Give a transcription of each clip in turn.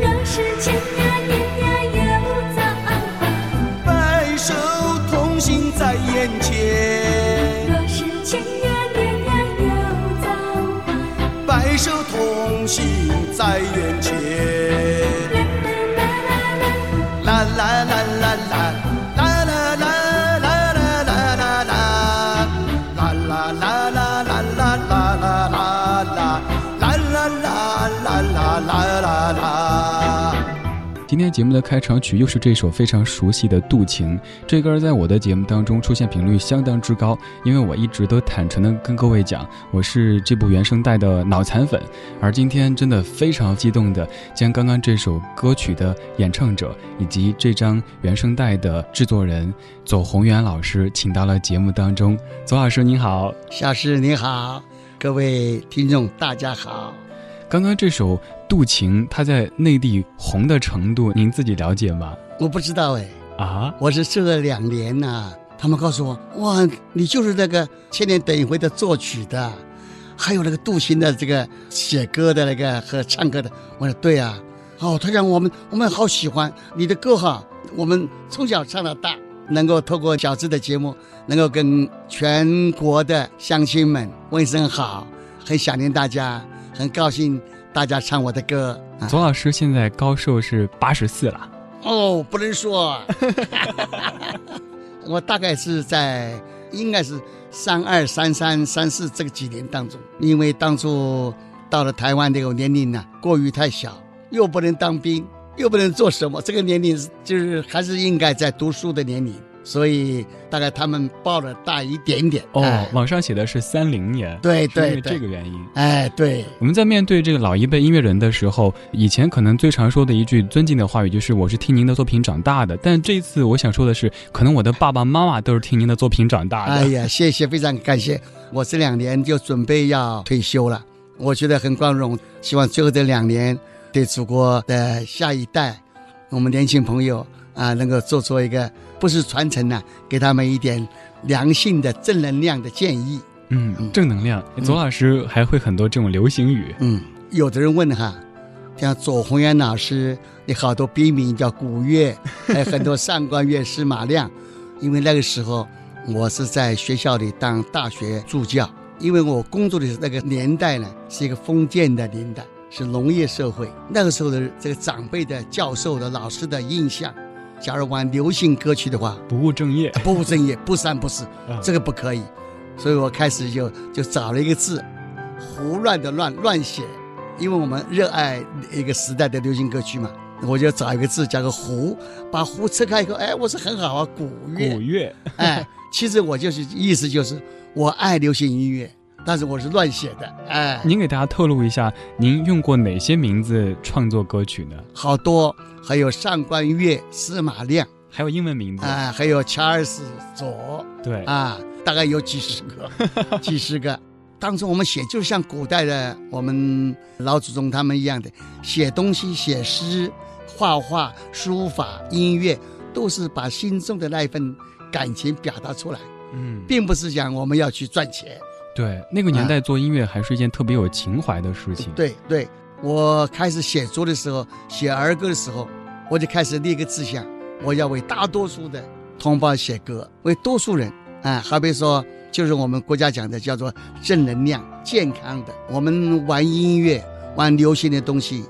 若是千呀年呀又早还，白首同心在眼前，若是千呀年呀又早还，白首同心在眼前。天节目的开场曲又是这首非常熟悉的《渡情》，这歌在我的节目当中出现频率相当之高，因为我一直都坦诚的跟各位讲，我是这部原声带的脑残粉，而今天真的非常激动的将刚刚这首歌曲的演唱者以及这张原声带的制作人左宏元老师请到了节目当中。左老师您好，夏师您好，各位听众大家好。刚刚这首《渡情》，它在内地红的程度，您自己了解吗？我不知道哎，啊，我是这两年呐、他们告诉我，哇，你就是那个《千年等一回》的作曲的，还有那个杜琴的这个写歌的那个和唱歌的。我说对啊，哦，他讲我们我们好喜欢你的歌哈，我们从小唱到大，能够透过小智的节目，能够跟全国的乡亲们问声好，很想念大家，很高兴大家唱我的歌。啊左老师现在高寿是八十四了。哦，不能说，我大概是在应该是三二、三三、三四这个几年当中，因为当初到了台湾这个年龄呢、过于太小，又不能当兵，又不能做什么，这个年龄就是还是应该在读书的年龄，所以大概他们报了大一点点。哦哎，网上写的是三零年，对对因为对对这个原因。哎，对，我们在面对这个老一辈音乐人的时候，以前可能最常说的一句尊敬的话语就是“我是听您的作品长大的”，但这一次我想说的是，可能我的爸爸妈妈都是听您的作品长大的。哎呀，谢谢，非常感谢。我这两年就准备要退休了，我觉得很光荣。希望最后这两年，对祖国的下一代，我们年轻朋友啊，能够做出一个不是传承呢、给他们一点良性的正能量的建议。嗯，嗯正能量。左老师还会很多这种流行语。嗯，有的人问哈，像左宏元老师，你好多笔名叫古月，还有很多上官月、司马亮，因为那个时候我是在学校里当大学助教，因为我工作的那个年代呢是一个封建的年代，是农业社会，那个时候的这个长辈的教授的老师的印象，假如玩流行歌曲的话，不务正业。不务正业，不三不四，啊这个不可以。所以我开始就就找了一个字，胡乱的乱乱写，因为我们热爱一个时代的流行歌曲嘛，我就找一个字加个胡，把胡拆开以后，哎，我说很好啊，古乐，古乐。哎，其实我就是意思就是我爱流行音乐，但是我是乱写的，哎，您给大家透露一下，您用过哪些名字创作歌曲呢？好多，还有上官月、司马亮，还有英文名字？啊，还有查尔斯左，对，啊，大概有几十个，几十个。当初我们写就像古代的我们老祖宗他们一样的，写东西、写诗、画画、书法、音乐，都是把心中的那一份感情表达出来，嗯，并不是讲我们要去赚钱。对，那个年代做音乐还是一件特别有情怀的事情。，对对，我开始写作的时候，写儿歌的时候，我就开始立个志向，我要为大多数的同胞写歌，为多数人啊，好比说，就是我们国家讲的叫做正能量、健康的。我们玩音乐、玩流行的东西，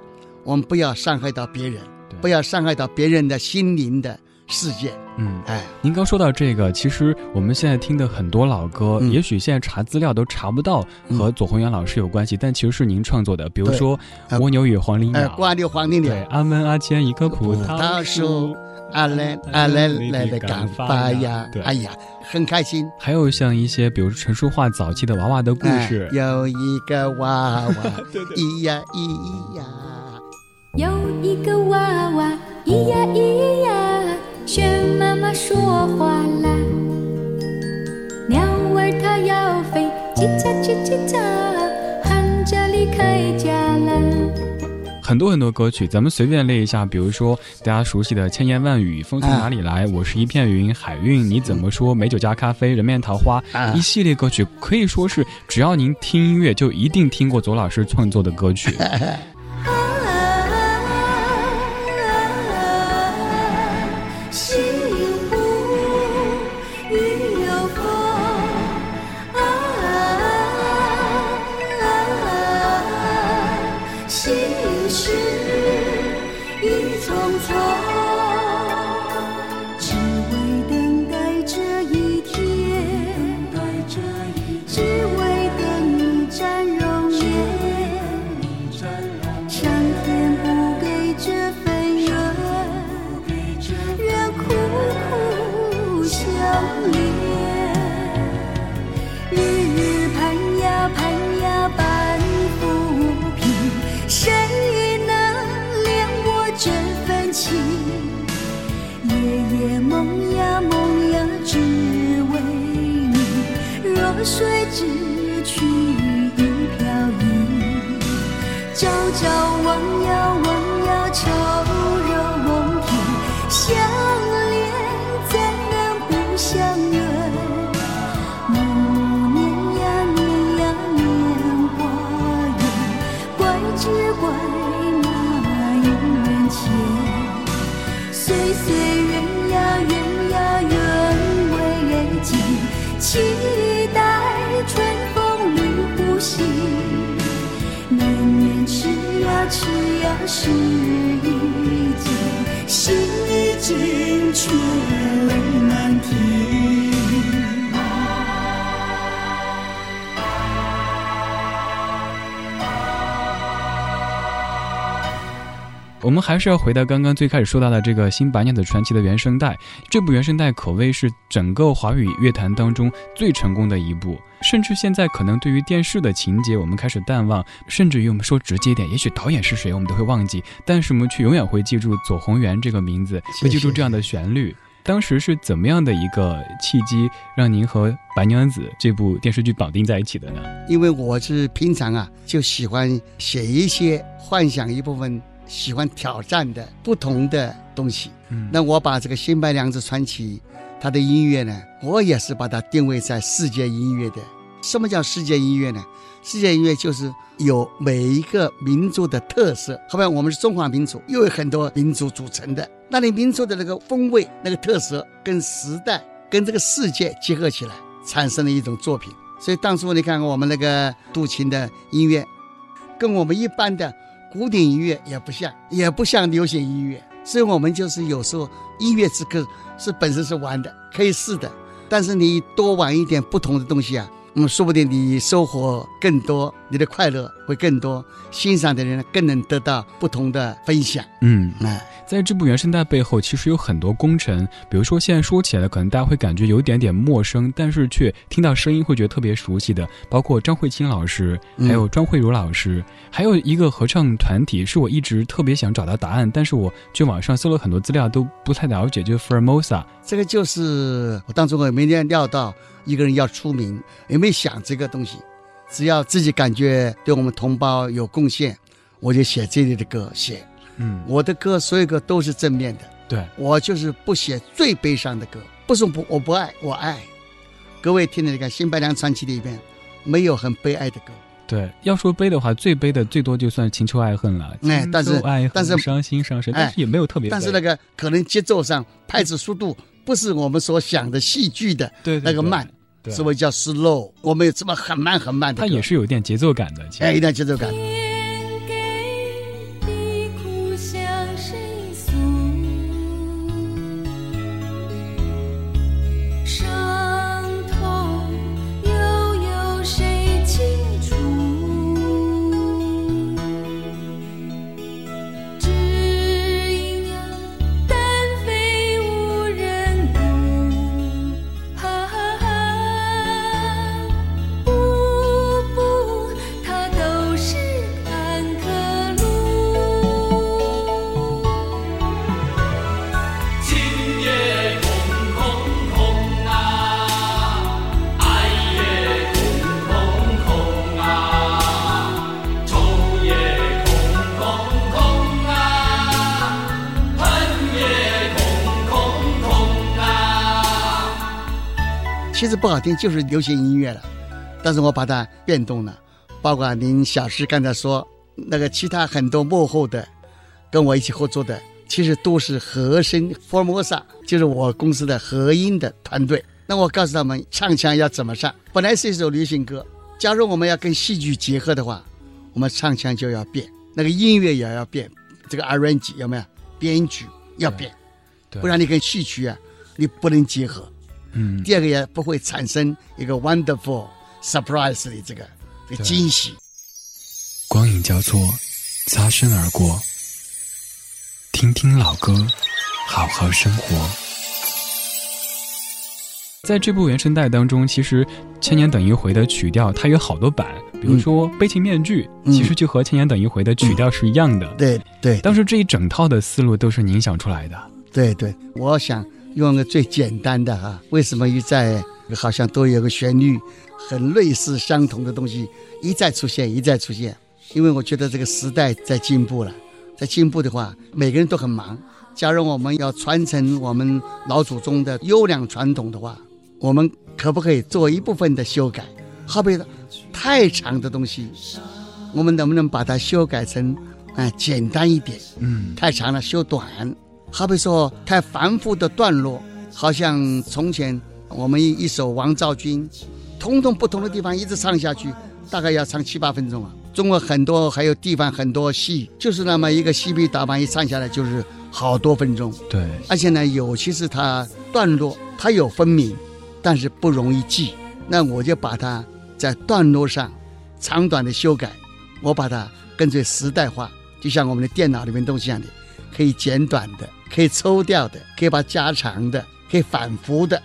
我们不要伤害到别人，不要伤害到别人的心灵的世界。嗯。哎，您刚说到这个，其实我们现在听的很多老歌，嗯也许现在查资料都查不到和左宏元老师有关系，但其实是您创作的。比如说《蜗牛与黄鹂哎，鸟》，蜗牛黄鹂对，鸟。阿门阿坚一棵葡葡萄萄树树，阿来阿来来的干发呀对，哎呀，很开心。还有像一些，比如说陈淑桦早期的娃娃的故事哎，有一个娃娃，对对咿呀咿呀，有一个娃娃，咿呀咿呀，学妈妈说话啦。鸟儿它要飞，叽喳叽叽喳，喊着离开家啦。很多很多歌曲，咱们随便列一下，比如说大家熟悉的《千言万语》《风从哪里来》《我是一片云》《海韵》你怎么说？美酒加咖啡，人面桃花，一系列歌曲可以说是只要您听音乐就一定听过左老师创作的歌曲。是一件心已经却我们还是要回到刚刚最开始说到的这个《新白娘子传奇》的原声带，这部原声带可谓是整个华语乐坛当中最成功的一部。甚至现在可能对于电视的情节，我们开始淡忘，甚至于我们说直接点，也许导演是谁我们都会忘记，但是我们却永远会记住左宏元这个名字，会记住这样的旋律。当时是怎么样的一个契机，让您和《白娘子》这部电视剧绑定在一起的呢？因为我是平常啊就喜欢写一些幻想一部分，喜欢挑战的不同的东西。嗯，那我把这个《新白娘子传奇》。它的音乐呢，我也是把它定位在世界音乐的。什么叫世界音乐呢？世界音乐就是有每一个民族的特色。后面我们是中华民族，又有很多民族组成的。那你民族的那个风味、那个特色，跟时代、跟这个世界结合起来，产生了一种作品。所以当初你看我们那个杜琴的音乐，跟我们一般的古典音乐也不像，也不像流行音乐。所以我们就是有时候音乐这个。是本身是玩的，可以试的，但是你多玩一点不同的东西啊，嗯，说不定你收获更多，你的快乐会更多，欣赏的人更能得到不同的分享。嗯，哎。在这部原声带背后，其实有很多功臣。比如说，现在说起来，可能大家会感觉有一点点陌生，但是却听到声音会觉得特别熟悉的，包括张慧清老师，还有庄慧茹老师，还有一个合唱团体，是我一直特别想找到答案，但是我去网上搜了很多资料，都不太了解，就是 Formosa。这个就是我当初我没料到一个人要出名，也没想这个东西，只要自己感觉对我们同胞有贡献，我就写这里的歌写。嗯，我的歌所有歌都是正面的，对。我就是不写最悲伤的歌，不是不我不爱我爱，各位听的你看《新白娘传奇》里边没有很悲哀的歌，对，要说悲的话，最悲的最多就算情仇爱恨了，哎，但是但是伤心伤神，但是也没有特别，但是那个可能节奏上拍子速度不是我们所想的戏剧的那个慢，所谓叫 slow，我们有这么很慢很慢的，它也是有点节奏感的，哎，一点节奏感。其实不好听，就是流行音乐了。但是我把它变动了，包括您小师刚才说那个其他很多幕后的，跟我一起合作的，其实都是和声 Formosa，就是我公司的和音的团队。那我告诉他们唱腔要怎么唱，本来是一首流行歌，假如我们要跟戏剧结合的话，我们唱腔就要变，那个音乐也要变，这个 arrange 有没有？编曲要变，不然你跟戏曲啊，你不能结合。嗯，第二个也不会产生一个 wonderful surprise 的这个这个惊喜。光影交错，擦身而过。听听老歌，好好生活。在这部原声带当中，其实《千年等一回》的曲调它有好多版，比如说《悲情面具》，嗯其实就和《千年等一回》的曲调是一样的。对对当时这一整套的思路都是您想出来的。对对，我想用个最简单的哈，为什么一再好像都有个旋律很类似相同的东西一再出现一再出现？因为我觉得这个时代在进步了，在进步的话，每个人都很忙。假如我们要传承我们老祖宗的优良传统的话，我们可不可以做一部分的修改？好比太长的东西，我们能不能把它修改成啊、简单一点？嗯，太长了修短，好比说太繁复的段落，好像从前我们一一首《王昭君》，通通不同的地方一直唱下去，大概要唱七八分钟啊。中国很多还有地方很多戏，就是那么一个戏皮打扮一唱下来就是好多分钟，对，而且呢，有其实它段落它有分明，但是不容易记。那我就把它在段落上长短的修改，我把它跟随时代化，就像我们的电脑里面东西一样的，可以简短的，可以抽掉的，可以把它加长的，可以反复的。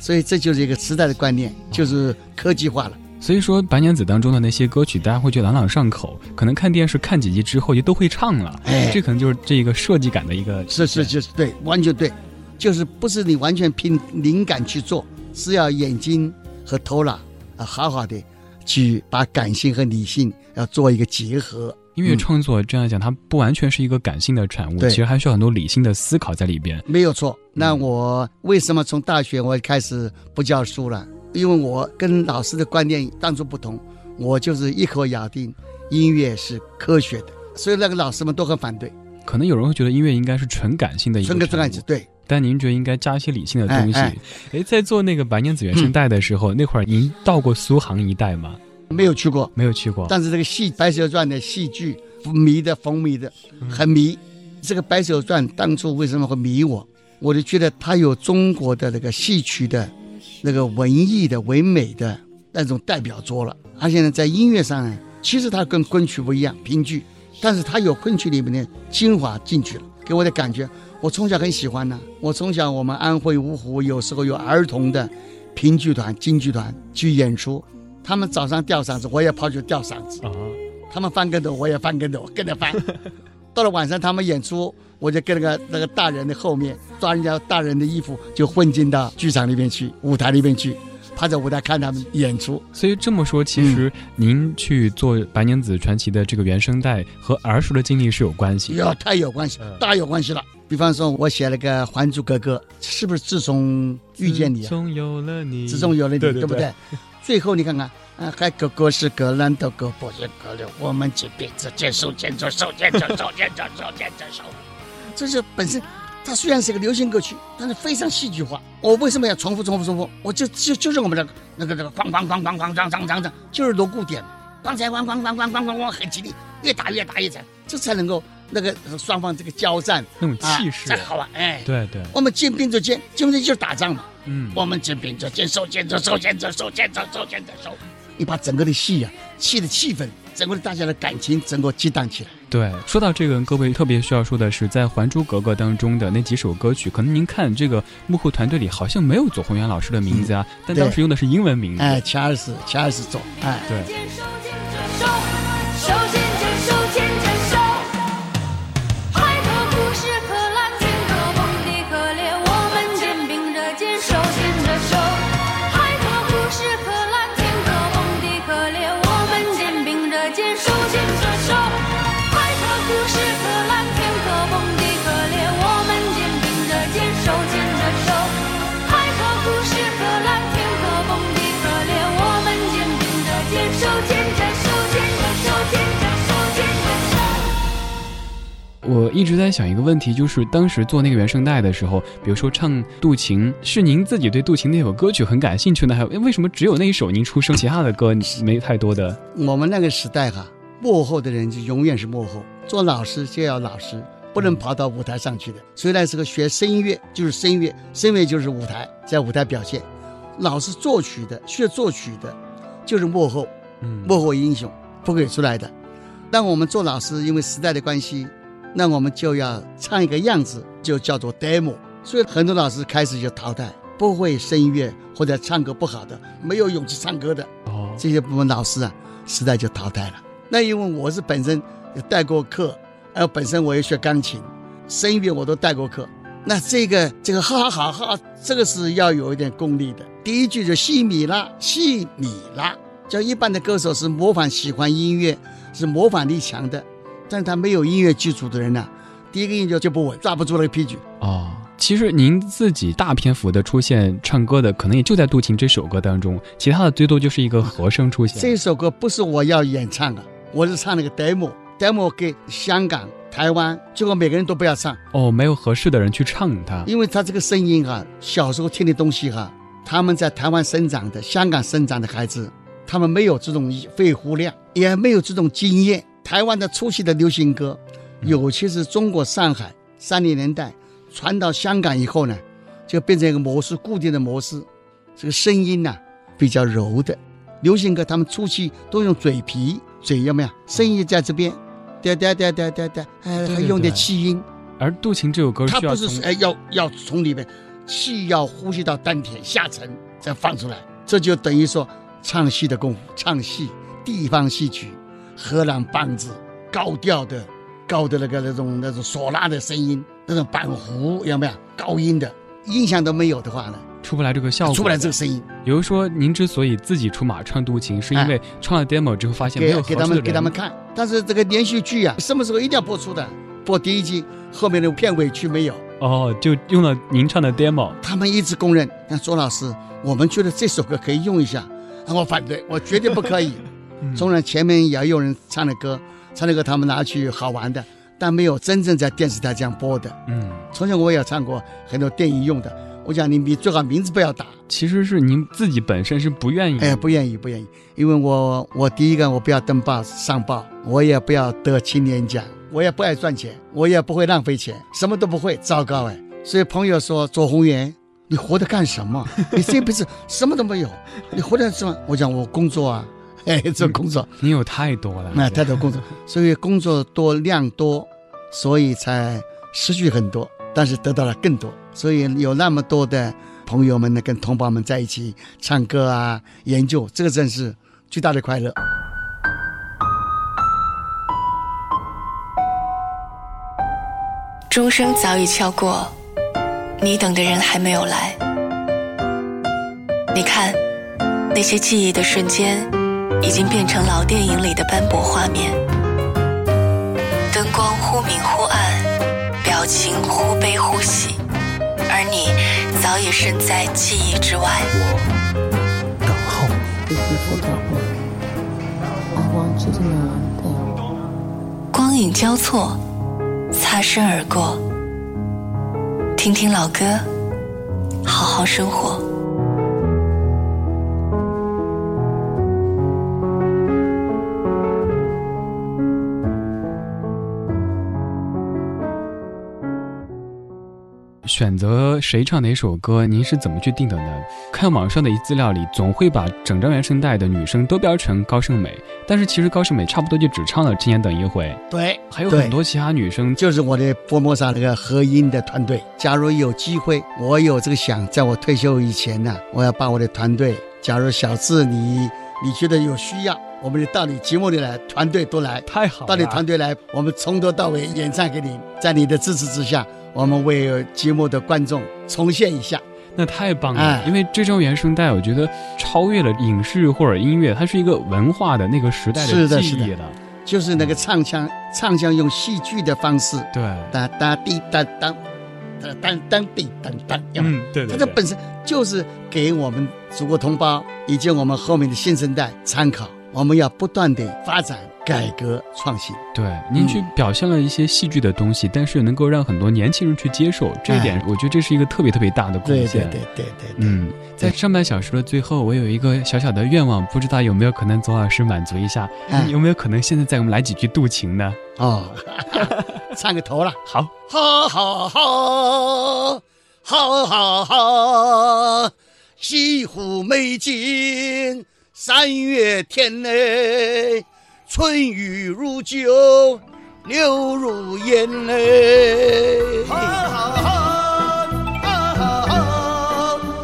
所以这就是一个时代的观念，就是科技化了。所以说《白娘子》当中的那些歌曲，大家会觉得朗朗上口，可能看电视看几集之后就都会唱了。哎这可能就是这个设计感的一个是是就是对，完全对，就是不是你完全凭灵感去做，是要眼睛和头脑啊好好的去把感性和理性要做一个结合。音乐创作这样讲，它不完全是一个感性的产物，其实还需要很多理性的思考在里边。没有错。那我为什么从大学我开始不教书了？因为我跟老师的观念当初不同，我就是一口咬定音乐是科学的，所以那个老师们都很反对。可能有人会觉得音乐应该是纯感性的一个纯个产物这样子，对，但您觉得应该加一些理性的东西。哎哎，在做那个白娘子原声带的时候，那会儿您到过苏杭一带吗？没有去过。没有去过。但是这个戏《白蛇传》的戏剧迷的风靡的很迷。这个《白蛇传》当初为什么会迷我？我就觉得它有中国的那个戏曲的那个文艺的唯美的那种代表作了。而且呢，在音乐上呢，其实它跟昆曲不一样，评剧，但是它有昆曲里面的精华进去了，给我的感觉，我从小很喜欢呢。我从小我们安徽芜湖有时候有儿童的评剧团、京剧团去演出，他们早上吊嗓子，我也跑去吊嗓子。啊，他们翻跟头，我也翻跟头，跟着翻。到了晚上，他们演出，我就跟那个那个大人的后面抓人家大人的衣服，就混进到剧场里面去，舞台里面去，趴在舞台看他们演出。所以这么说，其实您去做《白娘子传奇》的这个原声带和儿时的经历是有关系的。哟，太有关系，大有关系了。比方说，我写了个《还珠格格》，是不是自从遇见你啊？自从有了你，自从有了你，对对不对？最后你看看，啊，还格格是格兰的格，不是格了，我们这辈子牵手牵着手，牵着手，牵着手，牵着手。这是本身，它虽然是一个流行歌曲，但是非常戏剧化。我为什么要重复、重复、重复？我就就就是我们的那个那个哐哐哐哐哐当当当当，就是锣鼓点，刚才咣咣咣咣咣咣咣很激烈，越打越打越惨，这才能够那个双方这个交战那种气势才，好啊！哎，对对，我们肩并着肩，肩并着就是打仗嘛。嗯，我们肩并着肩，手牵着手，牵着手，牵着手，牵着手。你把整个的戏啊，戏的气氛，整个的大家的感情，整个激荡起来。对，说到这个，各位特别需要说的是，在《还珠格格》当中的那几首歌曲，可能您看这个幕后团队里好像没有左宏元老师的名字啊，但当时用的是英文名字。哎，查尔斯，查尔斯左，哎，对，我一直在想一个问题，就是当时做那个原声带的时候，比如说唱《渡情》，是您自己对《渡情》那首歌曲很感兴趣呢，还有为什么只有那一首您出声，其他的歌没太多的？我们那个时代哈，幕后的人就永远是幕后，做老师就要老师，不能跑到舞台上去的。所以那时候学声乐就是声乐，声乐就是舞台，在舞台表现。老师作曲的，学作曲的，就是幕后，嗯幕后英雄不给出来的。但我们做老师，因为时代的关系，那我们就要唱一个样子，就叫做 demo。所以很多老师开始就淘汰，不会声音乐或者唱歌不好的，没有勇气唱歌的，哦，这些部分老师啊，时代就淘汰了。那因为我是本身有带过课，还有本身我也学钢琴，声音乐我都带过课。那这个这个哈哈哈哈，这个是要有一点功力的。第一句就西米拉，西米拉，叫一般的歌手是模仿喜欢音乐，是模仿力强的，但是他没有音乐基础的人呢、第一个音就就不稳，抓不住那个 P 句。哦，其实您自己大篇幅的出现唱歌的，可能也就在《渡情》这首歌当中，其他的最多就是一个和声出现。这首歌不是我要演唱的，我是唱那个 demo，demo 给香港、台湾，结果每个人都不要唱，哦，没有合适的人去唱它。因为他这个声音哈、小时候听的东西哈、他们在台湾生长的、香港生长的孩子，他们没有这种肺活量，也没有这种经验。台湾的初期的流行歌，尤其是中国上海三零年代传到香港以后呢，就变成一个模式，固定的模式。这个声音呐、比较柔的，流行歌他们初期都用嘴皮，嘴有没有？声音在这边，哒哒哒哒哒哒，哎，还用点气音。而《渡情》这首歌它不是哎要要从里面气要呼吸到丹田下沉再放出来，这就等于说唱戏的功夫，唱戏地方戏曲，荷兰梆子高调的高的那个那种那种唢呐的声音，那种板胡有没有高音的音响都没有的话呢，出不来这个效果，出不来这个声音，比如说，您之所以自己出马唱《渡情》，是因为唱了 demo 之后发现没有合给给他们给他们看。但是这个连续剧啊，什么时候一定要播出的？播第一季，后面的片尾曲没有。哦，就用了您唱的 demo。他们一直公认，那周老师，我们觉得这首歌可以用一下，啊我反对，我绝对不可以。嗯纵然前面也有人唱的歌，唱的歌他们拿去好玩的，但没有真正在电视台这样播的。嗯，从前我也唱过很多电影用的，我讲你你最好名字不要打，其实是您自己本身是不愿意。哎，不愿意不愿意，因为我我第一个我不要登报上报，我也不要得青年奖，我也不爱赚钱，我也不会浪费钱，什么都不会，糟糕哎。所以朋友说左宏元，你活着干什么？你这辈子什么都没有，你活着什么？我讲我工作啊，哎，做工作，你有太多了。那、太多工作，所以工作多量多，所以才失去很多，但是得到了更多。所以有那么多的朋友们呢，跟同胞们在一起唱歌啊，研究，这个真是最大的快乐。钟声早已敲过，你等的人还没有来。你看，那些记忆的瞬间，已经变成老电影里的斑驳画面。灯光忽明忽暗，表情忽悲忽喜，而你早已身在记忆之外。我等候你。光影交错，擦身而过。听听老歌，好好生活。选择谁唱哪首歌，您是怎么去定的呢？看网上的一资料里，总会把整张原声带的女生都标成高胜美，但是其实高胜美差不多就只唱了《千年等一回》，对，还有很多其他女生就是我的佛摩萨那个合音的团队。假如有机会，我有这个想，在我退休以前呢，我要把我的团队，假如小智你你觉得有需要，我们就到你节目里来，团队都来，太好了，到你团队来，我们从头到尾演唱给你，在你的支持之下，我们为节目的观众重现一下。那太棒了，哎因为这张原声带，我觉得超越了影视或者音乐，它是一个文化的那个时代是的是的记忆了。就是那个唱腔，唱腔用戏剧的方式，对，哒哒滴哒当，哒当当滴当当，嗯，对对对，它这本身就是给我们祖国同胞以及我们后面的新生代参考。我们要不断的发展、改革、创新。对，您去表现了一些戏剧的东西，但是又能够让很多年轻人去接受，这一点哎我觉得这是一个特别特别大的贡对献。对对对对对，嗯，在上半小时的最后，我有一个小小的愿望，不知道有没有可能左老师满足一下？哎有没有可能现在再给我们来几句渡情呢？哦，唱个头了。好，哈哈哈，哈哈哈，西湖美景三月天嘞，春雨如酒，流如烟嘞。哈哈哈，哈哈哈，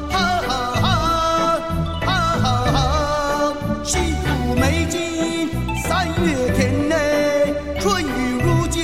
哈哈哈，哈哈哈，西湖美景三月天嘞，春雨如酒，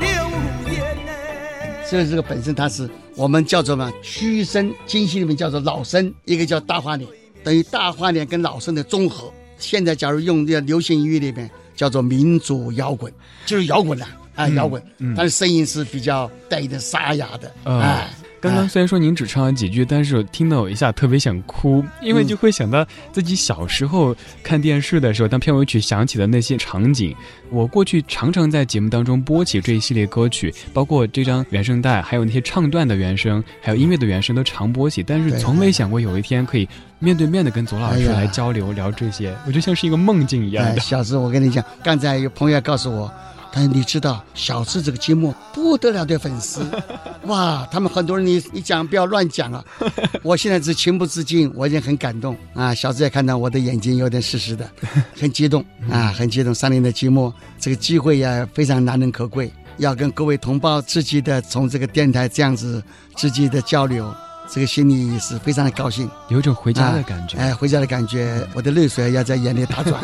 流如烟嘞。所以这个本身它是我们叫做嘛虚声，京戏里面叫做老生，一个叫大花脸，等于大花脸跟老生的综合。现在假如用这流行音乐里面叫做民族摇滚，就是摇滚啊，啊嗯摇滚，嗯但是声音是比较带一点沙哑的，嗯哎。刚刚虽然说您只唱了几句，但是我听到我一下特别想哭，因为就会想到自己小时候看电视的时候，当片尾曲响起的那些场景。我过去常常在节目当中播起这一系列歌曲，包括这张原声带，还有那些唱段的原声，还有音乐的原声都常播起，但是从没想过有一天可以面对面的跟左老师来交流聊这些，我觉得像是一个梦境一样哎，的。小智，我跟你讲，刚才有朋友告诉我，他说你知道小智这个节目不得了的粉丝，哇，他们很多人你你讲不要乱讲啊，我现在是情不自禁，我已经很感动啊。小智也看到我的眼睛有点湿湿的，很激动啊，很激动。三年的节目，这个机会也非常难能可贵，要跟各位同胞积极的从这个电台这样子积极的交流。这个心里是非常的高兴，有一种回家的感觉。哎，回家的感觉，我的泪水要在眼里打转，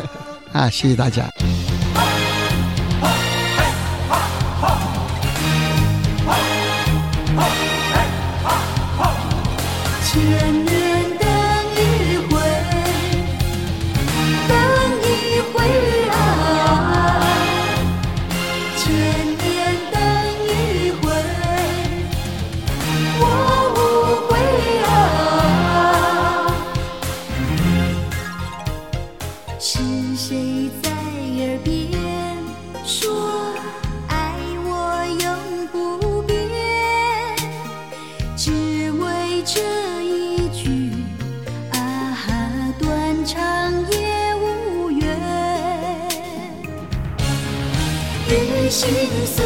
啊，谢谢大家。雨心碎，